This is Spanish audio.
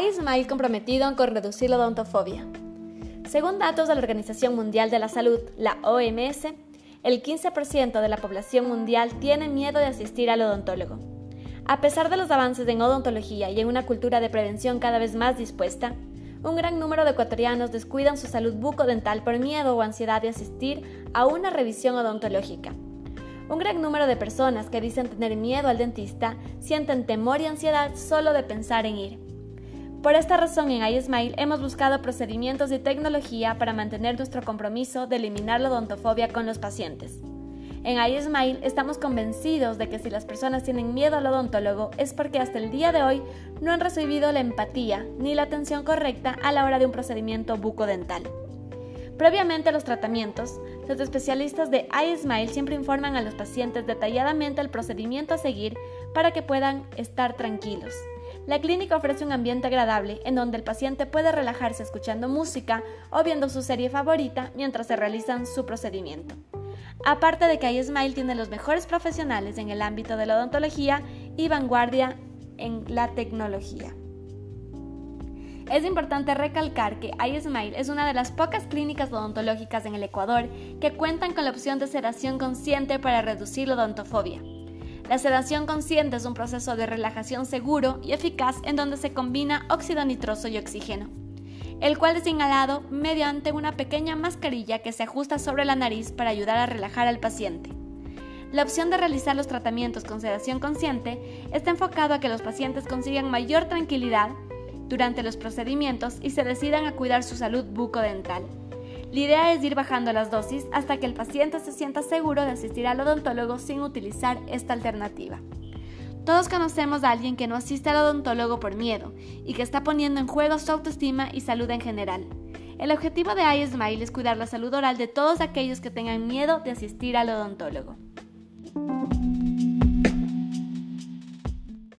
iSmile comprometido con reducir la odontofobia. Según datos de la Organización Mundial de la Salud, la OMS, el 15% de la población mundial tiene miedo de asistir al odontólogo. A pesar de los avances en odontología y en una cultura de prevención cada vez más dispuesta, un gran número de ecuatorianos descuidan su salud bucodental por miedo o ansiedad de asistir a una revisión odontológica. Un gran número de personas que dicen tener miedo al dentista sienten temor y ansiedad solo de pensar en ir. Por esta razón en iSmile hemos buscado procedimientos y tecnología para mantener nuestro compromiso de eliminar la odontofobia con los pacientes. En iSmile estamos convencidos de que si las personas tienen miedo al odontólogo es porque hasta el día de hoy no han recibido la empatía ni la atención correcta a la hora de un procedimiento bucodental. Previamente a los tratamientos, los especialistas de iSmile siempre informan a los pacientes detalladamente el procedimiento a seguir para que puedan estar tranquilos. La clínica ofrece un ambiente agradable en donde el paciente puede relajarse escuchando música o viendo su serie favorita mientras se realizan su procedimiento. Aparte de que iSmile tiene los mejores profesionales en el ámbito de la odontología y vanguardia en la tecnología. Es importante recalcar que iSmile es una de las pocas clínicas odontológicas en el Ecuador que cuentan con la opción de sedación consciente para reducir la odontofobia. La sedación consciente es un proceso de relajación seguro y eficaz en donde se combina óxido nitroso y oxígeno, el cual es inhalado mediante una pequeña mascarilla que se ajusta sobre la nariz para ayudar a relajar al paciente. La opción de realizar los tratamientos con sedación consciente está enfocado a que los pacientes consigan mayor tranquilidad durante los procedimientos y se decidan a cuidar su salud bucodental. La idea es ir bajando las dosis hasta que el paciente se sienta seguro de asistir al odontólogo sin utilizar esta alternativa. Todos conocemos a alguien que no asiste al odontólogo por miedo y que está poniendo en juego su autoestima y salud en general. El objetivo de iSmile es cuidar la salud oral de todos aquellos que tengan miedo de asistir al odontólogo.